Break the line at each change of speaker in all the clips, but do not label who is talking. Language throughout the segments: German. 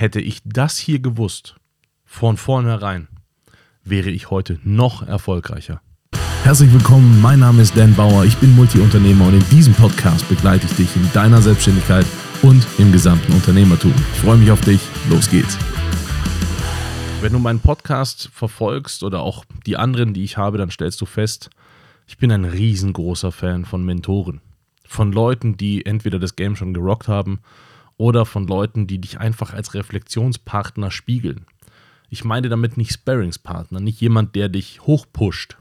hätte ich das hier gewusst, von vornherein, wäre ich heute noch erfolgreicher. Herzlich willkommen, mein Name ist Dan Bauer, ich bin Multiunternehmer und in diesem Podcast begleite ich dich in deiner Selbstständigkeit und im gesamten Unternehmertum. Ich freue mich auf dich, los geht's. Wenn du meinen Podcast verfolgst oder auch die anderen, die ich habe, dann stellst du fest, ich bin ein riesengroßer Fan von Mentoren. Von Leuten, die entweder das Game schon gerockt haben oder von Leuten, die dich einfach als Reflexionspartner spiegeln. Ich meine damit nicht Sparringspartner, nicht jemand, der dich hochpusht,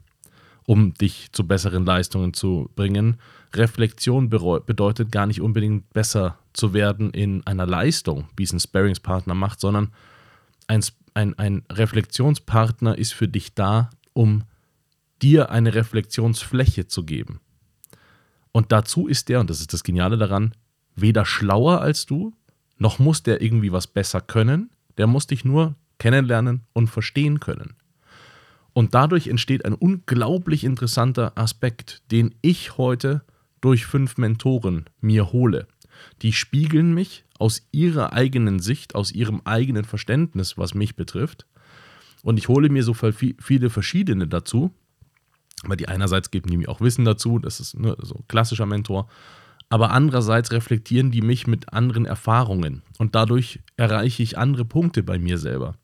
um dich zu besseren Leistungen zu bringen. Reflexion bedeutet gar nicht unbedingt besser zu werden in einer Leistung, wie es ein Sparringspartner macht, sondern ein, ein, ein Reflexionspartner ist für dich da, um dir eine Reflexionsfläche zu geben. Und dazu ist der, und das ist das Geniale daran, weder schlauer als du, noch muss der irgendwie was besser können. Der muss dich nur kennenlernen und verstehen können. Und dadurch entsteht ein unglaublich interessanter Aspekt, den ich heute durch fünf Mentoren mir hole. Die spiegeln mich aus ihrer eigenen Sicht, aus ihrem eigenen Verständnis, was mich betrifft. Und ich hole mir so viele verschiedene dazu, weil die einerseits geben die mir auch Wissen dazu, das ist ne, so ein klassischer Mentor, aber andererseits reflektieren die mich mit anderen Erfahrungen und dadurch erreiche ich andere Punkte bei mir selber.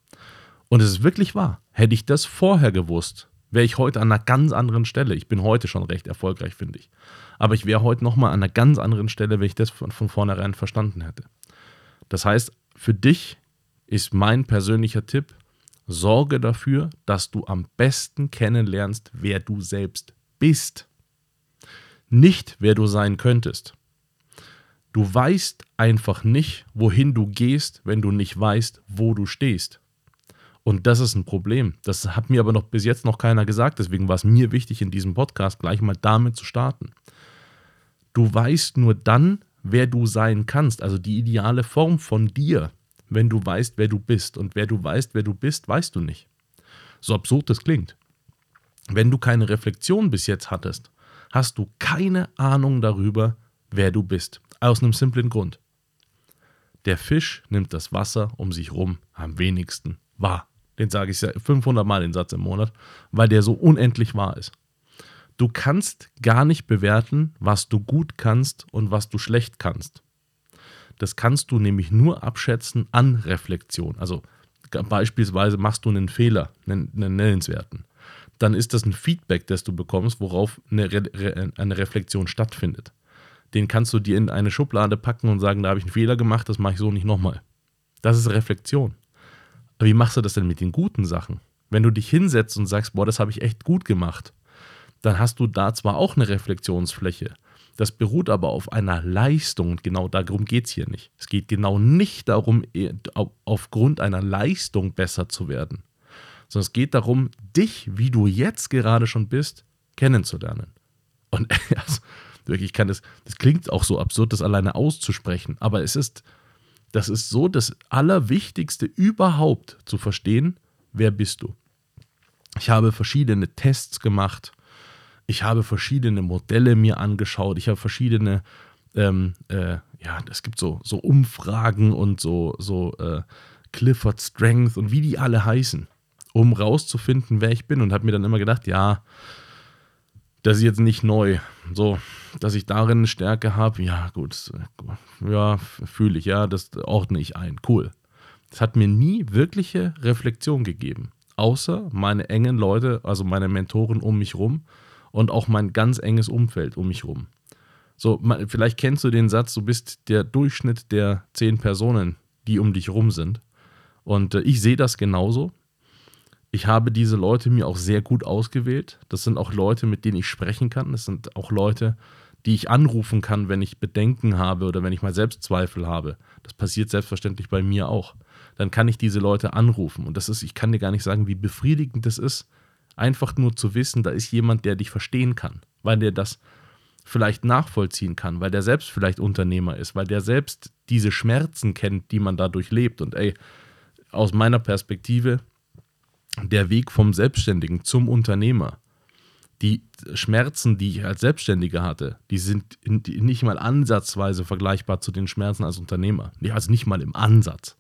Und es ist wirklich wahr. Hätte ich das vorher gewusst, wäre ich heute an einer ganz anderen Stelle. Ich bin heute schon recht erfolgreich, finde ich. Aber ich wäre heute nochmal an einer ganz anderen Stelle, wenn ich das von, von vornherein verstanden hätte. Das heißt, für dich ist mein persönlicher Tipp, sorge dafür, dass du am besten kennenlernst, wer du selbst bist nicht, wer du sein könntest. Du weißt einfach nicht, wohin du gehst, wenn du nicht weißt, wo du stehst. Und das ist ein Problem. Das hat mir aber noch bis jetzt noch keiner gesagt. Deswegen war es mir wichtig, in diesem Podcast gleich mal damit zu starten. Du weißt nur dann, wer du sein kannst, also die ideale Form von dir, wenn du weißt, wer du bist. Und wer du weißt, wer du bist, weißt du nicht. So absurd das klingt. Wenn du keine Reflexion bis jetzt hattest, hast du keine Ahnung darüber, wer du bist. Aus einem simplen Grund. Der Fisch nimmt das Wasser um sich rum am wenigsten wahr. Den sage ich 500 Mal den Satz im Monat, weil der so unendlich wahr ist. Du kannst gar nicht bewerten, was du gut kannst und was du schlecht kannst. Das kannst du nämlich nur abschätzen an Reflexion. Also beispielsweise machst du einen Fehler, einen, einen nennenswerten dann ist das ein Feedback, das du bekommst, worauf eine, Re eine Reflexion stattfindet. Den kannst du dir in eine Schublade packen und sagen, da habe ich einen Fehler gemacht, das mache ich so nicht nochmal. Das ist Reflexion. Aber wie machst du das denn mit den guten Sachen? Wenn du dich hinsetzt und sagst, boah, das habe ich echt gut gemacht, dann hast du da zwar auch eine Reflexionsfläche. Das beruht aber auf einer Leistung und genau darum geht es hier nicht. Es geht genau nicht darum, aufgrund einer Leistung besser zu werden sondern es geht darum, dich, wie du jetzt gerade schon bist, kennenzulernen. Und also, wirklich, kann das, das klingt auch so absurd, das alleine auszusprechen, aber es ist, das ist so das Allerwichtigste überhaupt zu verstehen, wer bist du. Ich habe verschiedene Tests gemacht, ich habe verschiedene Modelle mir angeschaut, ich habe verschiedene, ähm, äh, ja, es gibt so, so Umfragen und so, so äh, Clifford Strength und wie die alle heißen um rauszufinden, wer ich bin. Und habe mir dann immer gedacht, ja, das ist jetzt nicht neu. So, dass ich darin Stärke habe, ja, gut, ja, fühle ich, ja, das ordne ich ein. Cool. Es hat mir nie wirkliche Reflexion gegeben. Außer meine engen Leute, also meine Mentoren um mich rum und auch mein ganz enges Umfeld um mich rum. So, vielleicht kennst du den Satz, du bist der Durchschnitt der zehn Personen, die um dich rum sind. Und äh, ich sehe das genauso. Ich habe diese Leute mir auch sehr gut ausgewählt. Das sind auch Leute, mit denen ich sprechen kann. Das sind auch Leute, die ich anrufen kann, wenn ich Bedenken habe oder wenn ich mal Selbstzweifel habe. Das passiert selbstverständlich bei mir auch. Dann kann ich diese Leute anrufen. Und das ist, ich kann dir gar nicht sagen, wie befriedigend das ist, einfach nur zu wissen, da ist jemand, der dich verstehen kann, weil der das vielleicht nachvollziehen kann, weil der selbst vielleicht Unternehmer ist, weil der selbst diese Schmerzen kennt, die man dadurch lebt. Und ey, aus meiner Perspektive, der Weg vom Selbstständigen zum Unternehmer, die Schmerzen, die ich als Selbstständiger hatte, die sind nicht mal ansatzweise vergleichbar zu den Schmerzen als Unternehmer. Also nicht mal im Ansatz.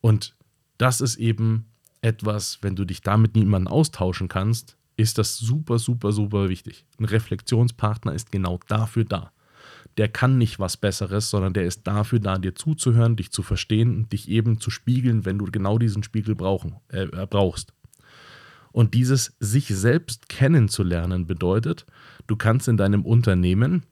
Und das ist eben etwas, wenn du dich damit niemanden austauschen kannst, ist das super, super, super wichtig. Ein Reflexionspartner ist genau dafür da. Der kann nicht was Besseres, sondern der ist dafür da, dir zuzuhören, dich zu verstehen und dich eben zu spiegeln, wenn du genau diesen Spiegel brauchen, äh, brauchst. Und dieses sich selbst kennenzulernen bedeutet, du kannst in deinem Unternehmen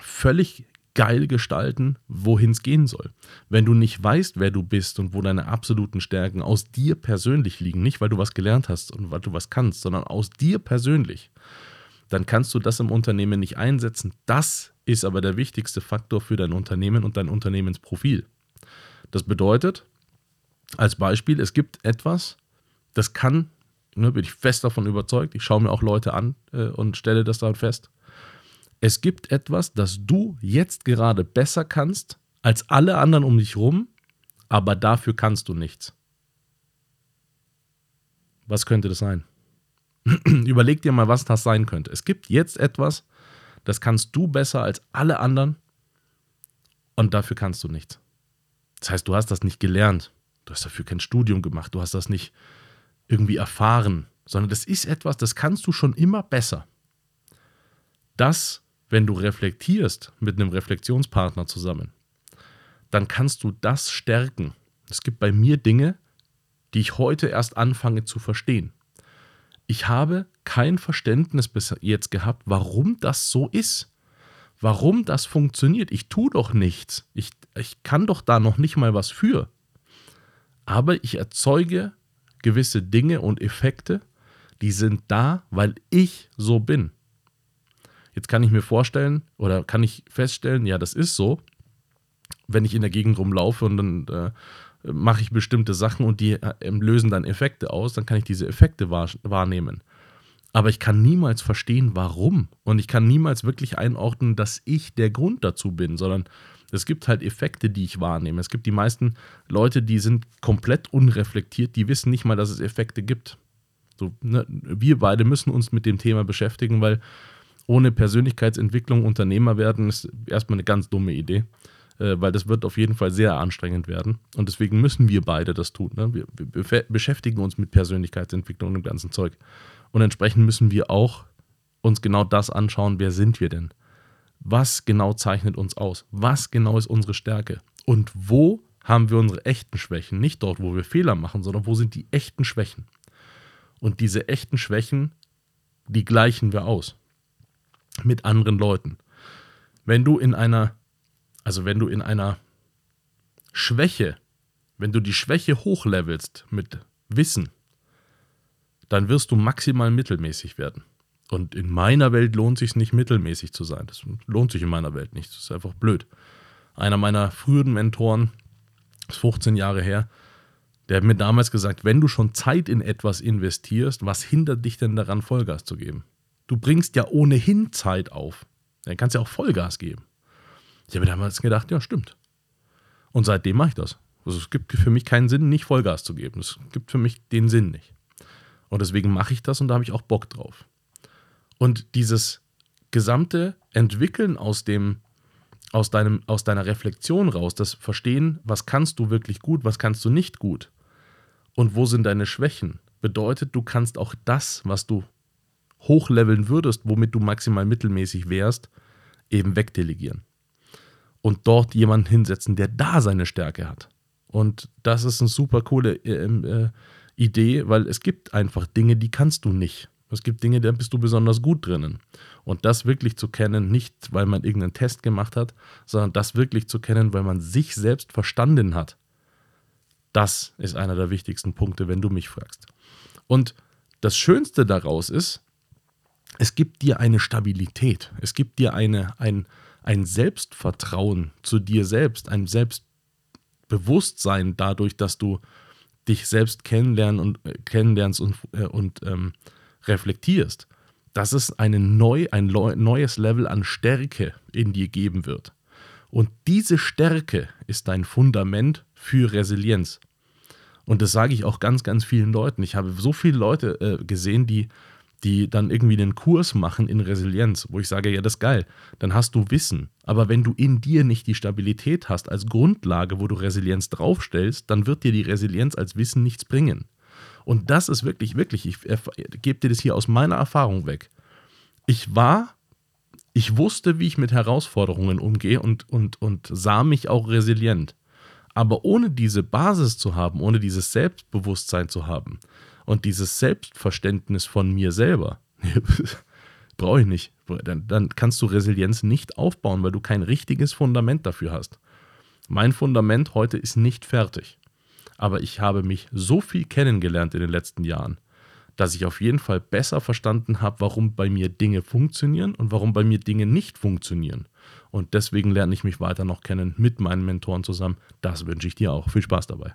völlig geil gestalten, wohin es gehen soll. Wenn du nicht weißt, wer du bist und wo deine absoluten Stärken aus dir persönlich liegen, nicht weil du was gelernt hast und weil du was kannst, sondern aus dir persönlich, dann kannst du das im Unternehmen nicht einsetzen. Das ist aber der wichtigste Faktor für dein Unternehmen und dein Unternehmensprofil. Das bedeutet, als Beispiel, es gibt etwas, das kann, ne, bin ich fest davon überzeugt, ich schaue mir auch Leute an äh, und stelle das dann fest, es gibt etwas, das du jetzt gerade besser kannst als alle anderen um dich rum, aber dafür kannst du nichts. Was könnte das sein? Überleg dir mal, was das sein könnte. Es gibt jetzt etwas, das kannst du besser als alle anderen und dafür kannst du nichts. Das heißt, du hast das nicht gelernt, du hast dafür kein Studium gemacht, du hast das nicht irgendwie erfahren, sondern das ist etwas, das kannst du schon immer besser. Das wenn du reflektierst mit einem Reflexionspartner zusammen, dann kannst du das stärken. Es gibt bei mir Dinge, die ich heute erst anfange zu verstehen. Ich habe kein Verständnis bis jetzt gehabt, warum das so ist. Warum das funktioniert. Ich tue doch nichts. Ich, ich kann doch da noch nicht mal was für. Aber ich erzeuge gewisse Dinge und Effekte, die sind da, weil ich so bin. Jetzt kann ich mir vorstellen oder kann ich feststellen, ja, das ist so, wenn ich in der Gegend rumlaufe und dann äh, mache ich bestimmte Sachen und die äh, lösen dann Effekte aus, dann kann ich diese Effekte wahr, wahrnehmen. Aber ich kann niemals verstehen, warum. Und ich kann niemals wirklich einordnen, dass ich der Grund dazu bin, sondern es gibt halt Effekte, die ich wahrnehme. Es gibt die meisten Leute, die sind komplett unreflektiert, die wissen nicht mal, dass es Effekte gibt. So, ne? Wir beide müssen uns mit dem Thema beschäftigen, weil ohne Persönlichkeitsentwicklung Unternehmer werden, ist erstmal eine ganz dumme Idee, äh, weil das wird auf jeden Fall sehr anstrengend werden. Und deswegen müssen wir beide das tun. Ne? Wir, wir beschäftigen uns mit Persönlichkeitsentwicklung und dem ganzen Zeug. Und entsprechend müssen wir auch uns genau das anschauen, wer sind wir denn? Was genau zeichnet uns aus? Was genau ist unsere Stärke? Und wo haben wir unsere echten Schwächen? Nicht dort, wo wir Fehler machen, sondern wo sind die echten Schwächen? Und diese echten Schwächen, die gleichen wir aus mit anderen Leuten. Wenn du in einer, also wenn du in einer Schwäche, wenn du die Schwäche hochlevelst mit Wissen, dann wirst du maximal mittelmäßig werden. Und in meiner Welt lohnt sich nicht mittelmäßig zu sein. Das lohnt sich in meiner Welt nicht. Das ist einfach blöd. Einer meiner früheren Mentoren, ist 15 Jahre her, der hat mir damals gesagt, wenn du schon Zeit in etwas investierst, was hindert dich denn daran, Vollgas zu geben? Du bringst ja ohnehin Zeit auf. Dann kannst du ja auch Vollgas geben. Ich habe mir damals gedacht, ja, stimmt. Und seitdem mache ich das. Also es gibt für mich keinen Sinn, nicht Vollgas zu geben. Es gibt für mich den Sinn nicht. Und deswegen mache ich das und da habe ich auch Bock drauf. Und dieses gesamte Entwickeln aus dem, aus deinem, aus deiner Reflexion raus, das Verstehen, was kannst du wirklich gut, was kannst du nicht gut und wo sind deine Schwächen, bedeutet, du kannst auch das, was du hochleveln würdest, womit du maximal mittelmäßig wärst, eben wegdelegieren. Und dort jemanden hinsetzen, der da seine Stärke hat. Und das ist eine super coole äh, äh, Idee, weil es gibt einfach Dinge, die kannst du nicht. Es gibt Dinge, da bist du besonders gut drinnen. Und das wirklich zu kennen, nicht weil man irgendeinen Test gemacht hat, sondern das wirklich zu kennen, weil man sich selbst verstanden hat. Das ist einer der wichtigsten Punkte, wenn du mich fragst. Und das Schönste daraus ist, es gibt dir eine Stabilität, es gibt dir eine, ein, ein Selbstvertrauen zu dir selbst, ein Selbstbewusstsein dadurch, dass du dich selbst kennenlernen und, äh, kennenlernst und, äh, und ähm, reflektierst, dass es eine neu, ein neues Level an Stärke in dir geben wird. Und diese Stärke ist dein Fundament für Resilienz. Und das sage ich auch ganz, ganz vielen Leuten. Ich habe so viele Leute äh, gesehen, die die dann irgendwie einen Kurs machen in Resilienz, wo ich sage, ja, das ist geil, dann hast du Wissen. Aber wenn du in dir nicht die Stabilität hast als Grundlage, wo du Resilienz draufstellst, dann wird dir die Resilienz als Wissen nichts bringen. Und das ist wirklich, wirklich, ich gebe dir das hier aus meiner Erfahrung weg. Ich war, ich wusste, wie ich mit Herausforderungen umgehe und, und, und sah mich auch resilient. Aber ohne diese Basis zu haben, ohne dieses Selbstbewusstsein zu haben, und dieses Selbstverständnis von mir selber, brauche ich nicht. Dann, dann kannst du Resilienz nicht aufbauen, weil du kein richtiges Fundament dafür hast. Mein Fundament heute ist nicht fertig. Aber ich habe mich so viel kennengelernt in den letzten Jahren, dass ich auf jeden Fall besser verstanden habe, warum bei mir Dinge funktionieren und warum bei mir Dinge nicht funktionieren. Und deswegen lerne ich mich weiter noch kennen mit meinen Mentoren zusammen. Das wünsche ich dir auch. Viel Spaß dabei.